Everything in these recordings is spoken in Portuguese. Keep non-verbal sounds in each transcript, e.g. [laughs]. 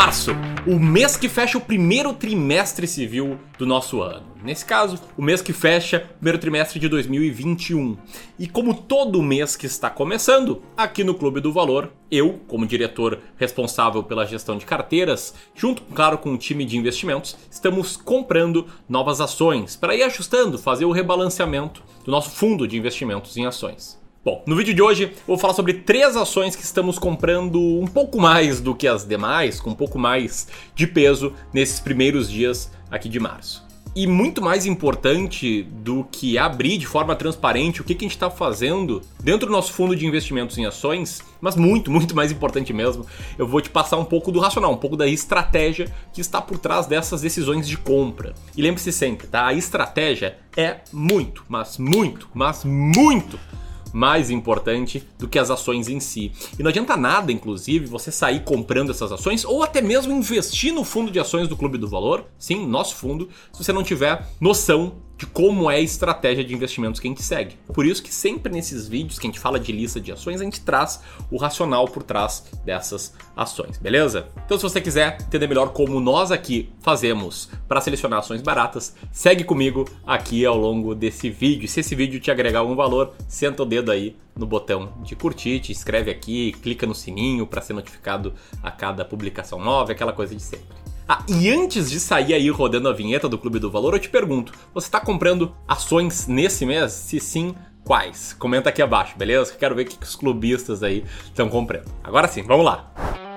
Março, o mês que fecha o primeiro trimestre civil do nosso ano. Nesse caso, o mês que fecha o primeiro trimestre de 2021. E como todo mês que está começando, aqui no Clube do Valor, eu, como diretor responsável pela gestão de carteiras, junto, claro, com o time de investimentos, estamos comprando novas ações para ir ajustando, fazer o rebalanceamento do nosso fundo de investimentos em ações. Bom, no vídeo de hoje eu vou falar sobre três ações que estamos comprando um pouco mais do que as demais, com um pouco mais de peso nesses primeiros dias aqui de março. E muito mais importante do que abrir de forma transparente o que, que a gente está fazendo dentro do nosso fundo de investimentos em ações, mas muito, [laughs] muito mais importante mesmo, eu vou te passar um pouco do racional, um pouco da estratégia que está por trás dessas decisões de compra. E lembre-se sempre, tá? A estratégia é muito, mas muito, mas muito mais importante do que as ações em si. E não adianta nada, inclusive, você sair comprando essas ações ou até mesmo investir no fundo de ações do Clube do Valor, sim, nosso fundo, se você não tiver noção de como é a estratégia de investimentos que a gente segue. Por isso que sempre nesses vídeos que a gente fala de lista de ações, a gente traz o racional por trás dessas ações, beleza? Então se você quiser entender melhor como nós aqui fazemos para selecionar ações baratas, segue comigo aqui ao longo desse vídeo. Se esse vídeo te agregar algum valor, senta o dedo aí no botão de curtir, te inscreve aqui, clica no sininho para ser notificado a cada publicação nova, aquela coisa de sempre. Ah, e antes de sair aí rodando a vinheta do Clube do Valor, eu te pergunto: você está comprando ações nesse mês? Se sim, quais? Comenta aqui abaixo, beleza? Quero ver o que os clubistas aí estão comprando. Agora sim, vamos lá!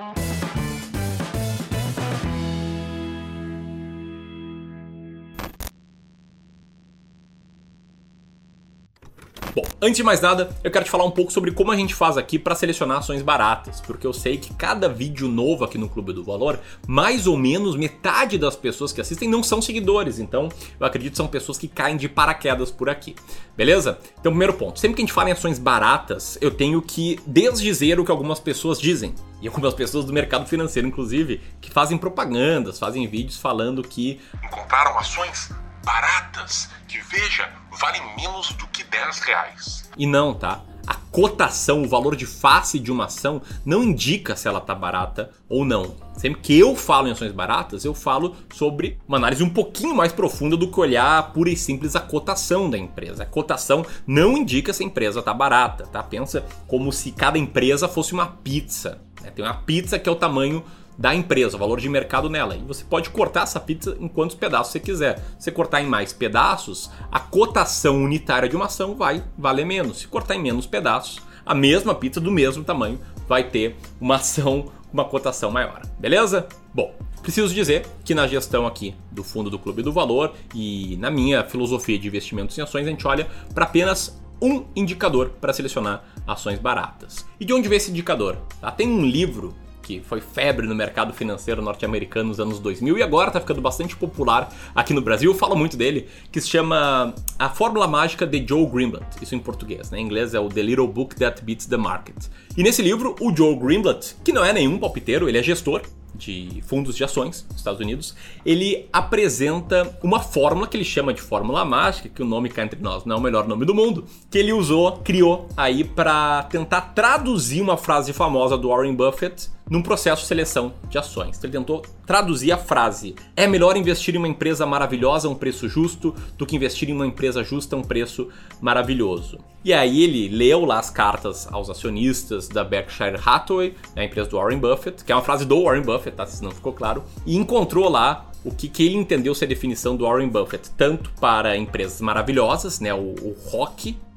Bom, antes de mais nada, eu quero te falar um pouco sobre como a gente faz aqui para selecionar ações baratas, porque eu sei que cada vídeo novo aqui no Clube do Valor, mais ou menos metade das pessoas que assistem não são seguidores, então eu acredito que são pessoas que caem de paraquedas por aqui. Beleza? Então, primeiro ponto, sempre que a gente fala em ações baratas, eu tenho que desdizer o que algumas pessoas dizem. E algumas pessoas do mercado financeiro, inclusive, que fazem propagandas, fazem vídeos falando que encontraram ações baratas que, veja, valem menos do que 10 reais. E não, tá? A cotação, o valor de face de uma ação não indica se ela tá barata ou não. Sempre que eu falo em ações baratas, eu falo sobre uma análise um pouquinho mais profunda do que olhar pura e simples a cotação da empresa. A cotação não indica se a empresa tá barata, tá? Pensa como se cada empresa fosse uma pizza. Né? Tem uma pizza que é o tamanho da empresa, o valor de mercado nela. E você pode cortar essa pizza em quantos pedaços você quiser. Se cortar em mais pedaços, a cotação unitária de uma ação vai valer menos. Se cortar em menos pedaços, a mesma pizza do mesmo tamanho vai ter uma ação uma cotação maior. Beleza? Bom, preciso dizer que na gestão aqui do fundo do Clube do Valor e na minha filosofia de investimentos em ações, a gente olha para apenas um indicador para selecionar ações baratas. E de onde vem esse indicador? Tá? Tem um livro que foi febre no mercado financeiro norte-americano nos anos 2000 e agora está ficando bastante popular aqui no Brasil. Falo muito dele, que se chama A Fórmula Mágica de Joe Greenblatt. Isso em português, né? Em inglês é o The Little Book That Beats the Market. E nesse livro, o Joe Greenblatt, que não é nenhum palpiteiro, ele é gestor, de fundos de ações dos Estados Unidos, ele apresenta uma fórmula que ele chama de fórmula mágica, que o nome cá entre nós não é o melhor nome do mundo, que ele usou, criou aí para tentar traduzir uma frase famosa do Warren Buffett num processo de seleção de ações. Ele tentou traduzir a frase: é melhor investir em uma empresa maravilhosa a um preço justo do que investir em uma empresa justa a um preço maravilhoso. E aí ele leu lá as cartas aos acionistas da Berkshire Hathaway, né, a empresa do Warren Buffett, que é uma frase do Warren Buffett, tá? Se não ficou claro, e encontrou lá o que, que ele entendeu ser a definição do Warren Buffett, tanto para empresas maravilhosas, né, o, o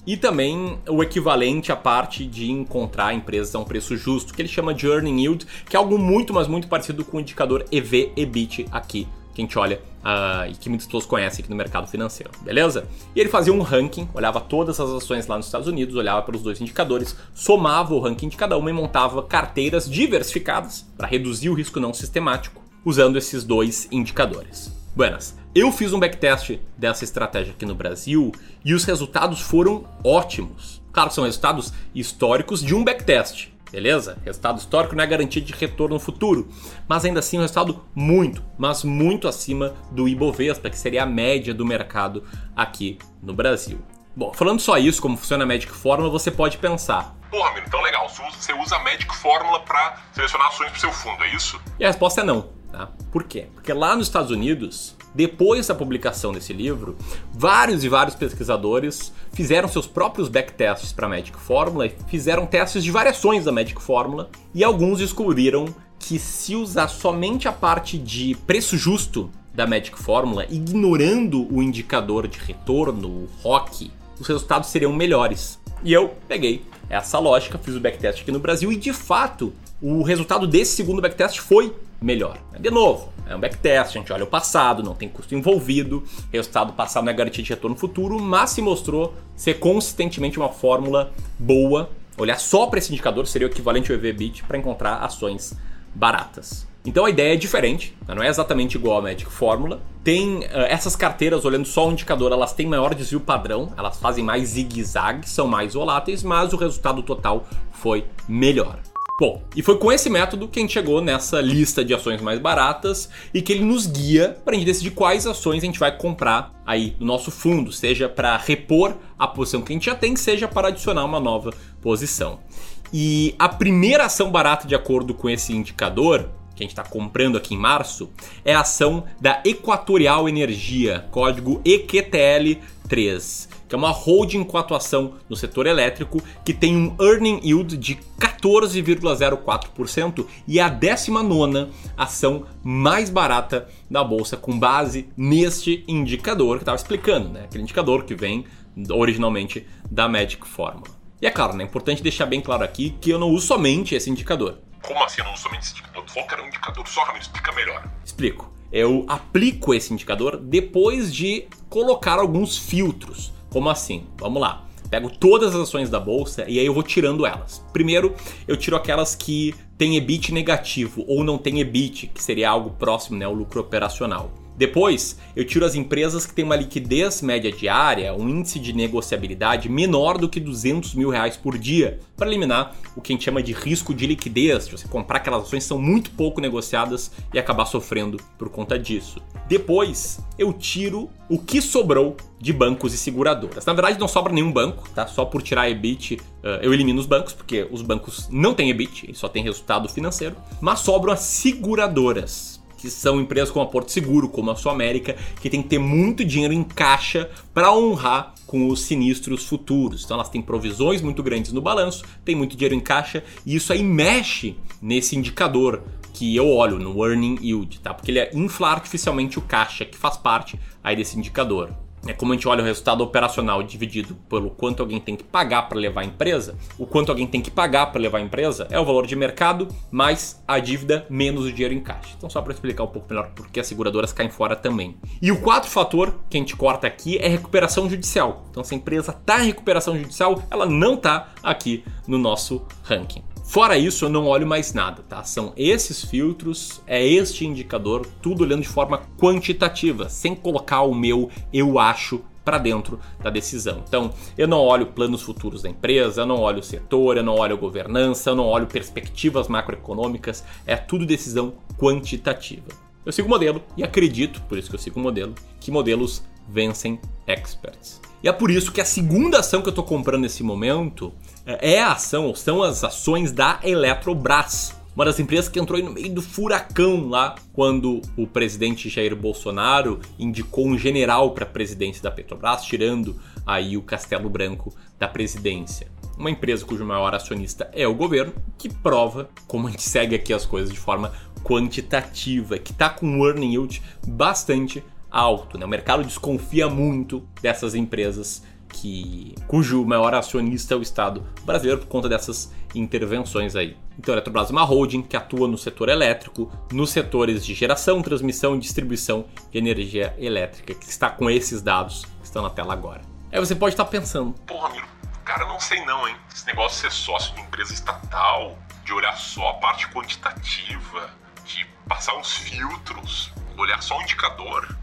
e também o equivalente à parte de encontrar empresas a um preço justo, que ele chama de Earning Yield, que é algo muito, mas muito parecido com o indicador EV-EBIT aqui, que a gente olha uh, e que muitas pessoas conhecem aqui no mercado financeiro, beleza? E ele fazia um ranking, olhava todas as ações lá nos Estados Unidos, olhava pelos dois indicadores, somava o ranking de cada uma e montava carteiras diversificadas para reduzir o risco não sistemático, usando esses dois indicadores. Buenas. Eu fiz um backtest dessa estratégia aqui no Brasil e os resultados foram ótimos. Claro, são resultados históricos de um backtest, beleza? Resultado histórico não é garantia de retorno no futuro, mas ainda assim um resultado muito, mas muito acima do Ibovespa, que seria a média do mercado aqui no Brasil. Bom, falando só isso, como funciona a Magic Fórmula, você pode pensar. Porra, Miro, então legal. Você usa a Magic Fórmula para selecionar ações pro seu fundo, é isso? E a resposta é não. Tá? Por quê? Porque lá nos Estados Unidos, depois da publicação desse livro, vários e vários pesquisadores fizeram seus próprios backtests para a Magic Fórmula e fizeram testes de variações da Magic Fórmula e alguns descobriram que se usar somente a parte de preço justo da Magic Fórmula, ignorando o indicador de retorno, o ROC, os resultados seriam melhores. E eu peguei essa lógica, fiz o backtest aqui no Brasil e de fato o resultado desse segundo backtest foi melhor. De novo, é um backtest, a gente olha o passado, não tem custo envolvido, resultado passado não é garantia de retorno futuro, mas se mostrou ser consistentemente uma fórmula boa. Olhar só para esse indicador seria o equivalente ao EV/BIT para encontrar ações baratas. Então a ideia é diferente, né? não é exatamente igual a Magic Fórmula. Tem uh, essas carteiras, olhando só o indicador, elas têm maior desvio padrão, elas fazem mais zigue-zague, são mais voláteis, mas o resultado total foi melhor. Bom, e foi com esse método que a gente chegou nessa lista de ações mais baratas e que ele nos guia para a gente decidir quais ações a gente vai comprar aí no nosso fundo, seja para repor a posição que a gente já tem, seja para adicionar uma nova posição. E a primeira ação barata de acordo com esse indicador que a gente está comprando aqui em março, é a ação da Equatorial Energia, código EQTL3, que é uma holding com atuação no setor elétrico que tem um earning yield de 14,04% e é a 19 ação mais barata da bolsa com base neste indicador que estava explicando, né? Aquele indicador que vem originalmente da Magic Formula. E é claro, né, é importante deixar bem claro aqui que eu não uso somente esse indicador. Como assim eu não uso somente esse indicador? Tu falou que era um indicador só, Ramiro, explica melhor. Explico. Eu aplico esse indicador depois de colocar alguns filtros. Como assim? Vamos lá. Pego todas as ações da bolsa e aí eu vou tirando elas. Primeiro, eu tiro aquelas que têm EBIT negativo ou não têm EBIT, que seria algo próximo, né, ao lucro operacional. Depois, eu tiro as empresas que têm uma liquidez média diária, um índice de negociabilidade menor do que 200 mil reais por dia, para eliminar o que a gente chama de risco de liquidez, de você comprar aquelas ações que são muito pouco negociadas e acabar sofrendo por conta disso. Depois, eu tiro o que sobrou de bancos e seguradoras. Na verdade, não sobra nenhum banco, tá? Só por tirar EBIT, eh, eu elimino os bancos, porque os bancos não têm EBIT, só tem resultado financeiro. Mas sobram as seguradoras que são empresas como a Porto Seguro, como a Sul América, que tem que ter muito dinheiro em caixa para honrar com os sinistros futuros. Então elas têm provisões muito grandes no balanço, tem muito dinheiro em caixa e isso aí mexe nesse indicador que eu olho no earning yield, tá? Porque ele infla artificialmente o caixa que faz parte aí desse indicador. É como a gente olha o resultado operacional dividido pelo quanto alguém tem que pagar para levar a empresa, o quanto alguém tem que pagar para levar a empresa é o valor de mercado mais a dívida menos o dinheiro em caixa. Então, só para explicar um pouco melhor porque as seguradoras caem fora também. E o quarto fator que a gente corta aqui é recuperação judicial. Então, se a empresa está em recuperação judicial, ela não está aqui no nosso ranking. Fora isso, eu não olho mais nada, tá? São esses filtros, é este indicador, tudo olhando de forma quantitativa, sem colocar o meu eu acho para dentro da decisão. Então, eu não olho planos futuros da empresa, eu não olho o setor, eu não olho governança, eu não olho perspectivas macroeconômicas, é tudo decisão quantitativa. Eu sigo o modelo e acredito, por isso que eu sigo o modelo, que modelos vencem experts. E é por isso que a segunda ação que eu estou comprando nesse momento é, é a ação, ou são as ações da Eletrobras. Uma das empresas que entrou no meio do furacão lá quando o presidente Jair Bolsonaro indicou um general para a presidência da Petrobras, tirando aí o Castelo Branco da presidência. Uma empresa cujo maior acionista é o governo, que prova como a gente segue aqui as coisas de forma quantitativa, que está com um earning yield bastante alto. Né? O mercado desconfia muito dessas empresas que cujo maior acionista é o Estado brasileiro por conta dessas intervenções aí. Então, a Eletrobras é uma holding que atua no setor elétrico, nos setores de geração, transmissão e distribuição de energia elétrica, que está com esses dados que estão na tela agora. Aí você pode estar pensando: Porra, Miro, cara, não sei não, hein? Esse negócio de ser sócio de empresa estatal, de olhar só a parte quantitativa, de passar uns filtros, olhar só o indicador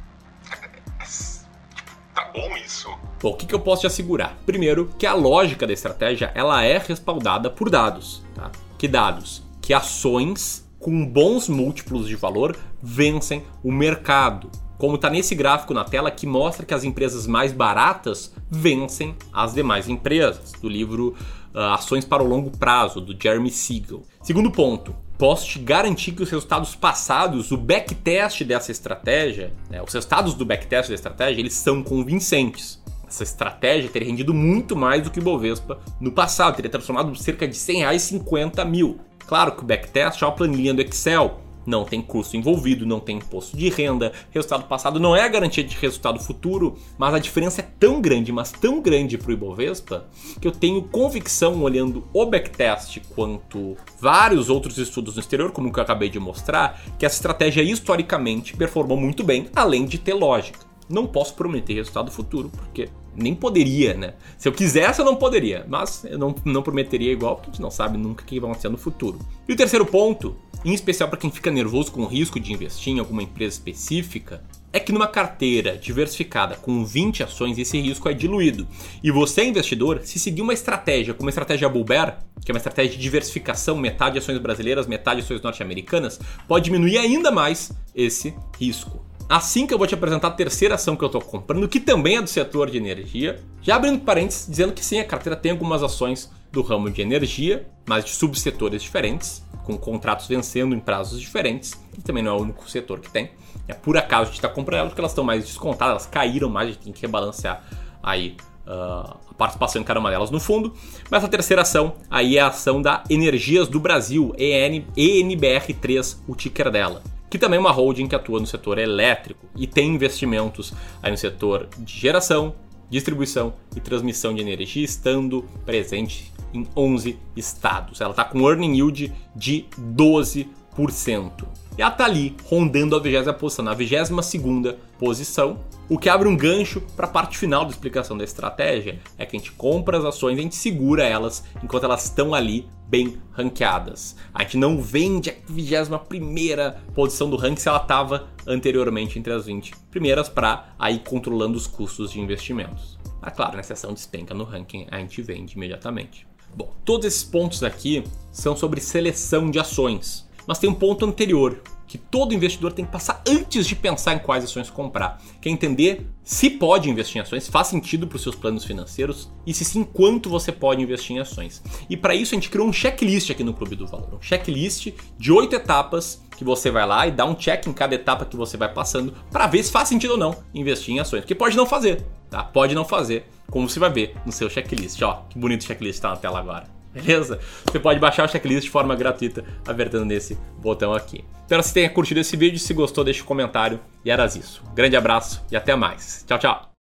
Tá bom isso? Bom, o que, que eu posso te assegurar? Primeiro, que a lógica da estratégia ela é respaldada por dados. Tá? Que dados? Que ações com bons múltiplos de valor vencem o mercado. Como está nesse gráfico na tela que mostra que as empresas mais baratas vencem as demais empresas, do livro uh, Ações para o Longo Prazo, do Jeremy Siegel. Segundo ponto, posso te garantir que os resultados passados, o backtest dessa estratégia, né, os resultados do backtest da estratégia, eles são convincentes. Essa estratégia teria rendido muito mais do que o Bovespa no passado, teria transformado cerca de 100 reais 50 mil. Claro que o backtest é uma planilha do Excel, não tem custo envolvido, não tem imposto de renda, resultado passado não é a garantia de resultado futuro, mas a diferença é tão grande, mas tão grande para o Ibovespa, que eu tenho convicção, olhando o backtest quanto vários outros estudos no exterior, como o que eu acabei de mostrar, que essa estratégia historicamente performou muito bem, além de ter lógica. Não posso prometer resultado futuro, porque nem poderia, né? Se eu quisesse, eu não poderia, mas eu não, não prometeria igual, porque a gente não sabe nunca o que vai acontecer no futuro. E o terceiro ponto em especial para quem fica nervoso com o risco de investir em alguma empresa específica, é que numa carteira diversificada com 20 ações esse risco é diluído. E você, investidor, se seguir uma estratégia como a estratégia Bull Bear, que é uma estratégia de diversificação, metade ações brasileiras, metade ações norte-americanas, pode diminuir ainda mais esse risco. Assim que eu vou te apresentar a terceira ação que eu estou comprando, que também é do setor de energia, já abrindo parênteses, dizendo que sim, a carteira tem algumas ações do ramo de energia, mas de subsetores diferentes, com contratos vencendo em prazos diferentes, e também não é o único setor que tem. É por acaso a gente está comprando elas porque elas estão mais descontadas, elas caíram mais, a gente tem que rebalancear aí uh, a participação em cada uma delas no fundo. Mas a terceira ação aí é a ação da Energias do Brasil, EN, ENBR3, o ticker dela que também é uma holding que atua no setor elétrico e tem investimentos aí no setor de geração, distribuição e transmissão de energia, estando presente em 11 estados. Ela está com earning yield de 12%. E ela está ali rondando a 20 posição, na 22 posição, o que abre um gancho para a parte final da explicação da estratégia, é que a gente compra as ações, a gente segura elas enquanto elas estão ali bem ranqueadas. A gente não vende a 21 posição do ranking se ela estava anteriormente entre as 20 primeiras para aí controlando os custos de investimentos. Ah, claro, na seção despenca no ranking a gente vende imediatamente. Bom, todos esses pontos aqui são sobre seleção de ações, mas tem um ponto anterior que todo investidor tem que passar antes de pensar em quais ações comprar, que é entender se pode investir em ações, faz sentido para os seus planos financeiros e se sim, quanto você pode investir em ações. E para isso a gente criou um checklist aqui no Clube do Valor, um checklist de oito etapas que você vai lá e dá um check em cada etapa que você vai passando para ver se faz sentido ou não investir em ações, porque pode não fazer, tá? Pode não fazer, como você vai ver no seu checklist. Ó, que bonito checklist está na tela agora. Beleza? Você pode baixar o checklist de forma gratuita apertando nesse botão aqui. Espero que você tenha curtido esse vídeo. Se gostou, deixe um comentário. E eras isso. Grande abraço e até mais. Tchau, tchau.